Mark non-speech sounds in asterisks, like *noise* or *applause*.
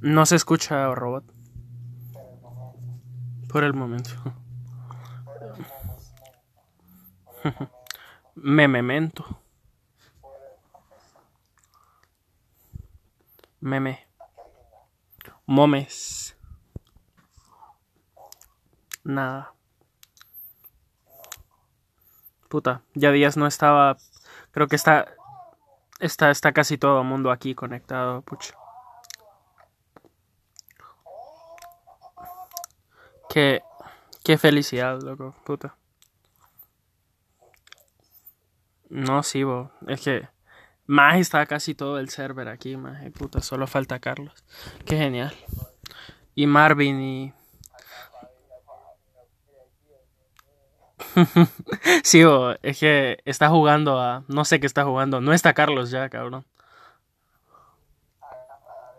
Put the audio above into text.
No se escucha robot. Por el momento. *laughs* Me memento. Meme. Momes. Nada. Puta, ya días no estaba. Creo que está. Está, está casi todo el mundo aquí conectado, pucha. Qué, qué felicidad, loco, puta. No, sí. Es que. Más está casi todo el server aquí, más puta. Solo falta Carlos. Qué genial. Y Marvin y. *laughs* sí, es que está jugando a. No sé qué está jugando. No está Carlos ya, cabrón.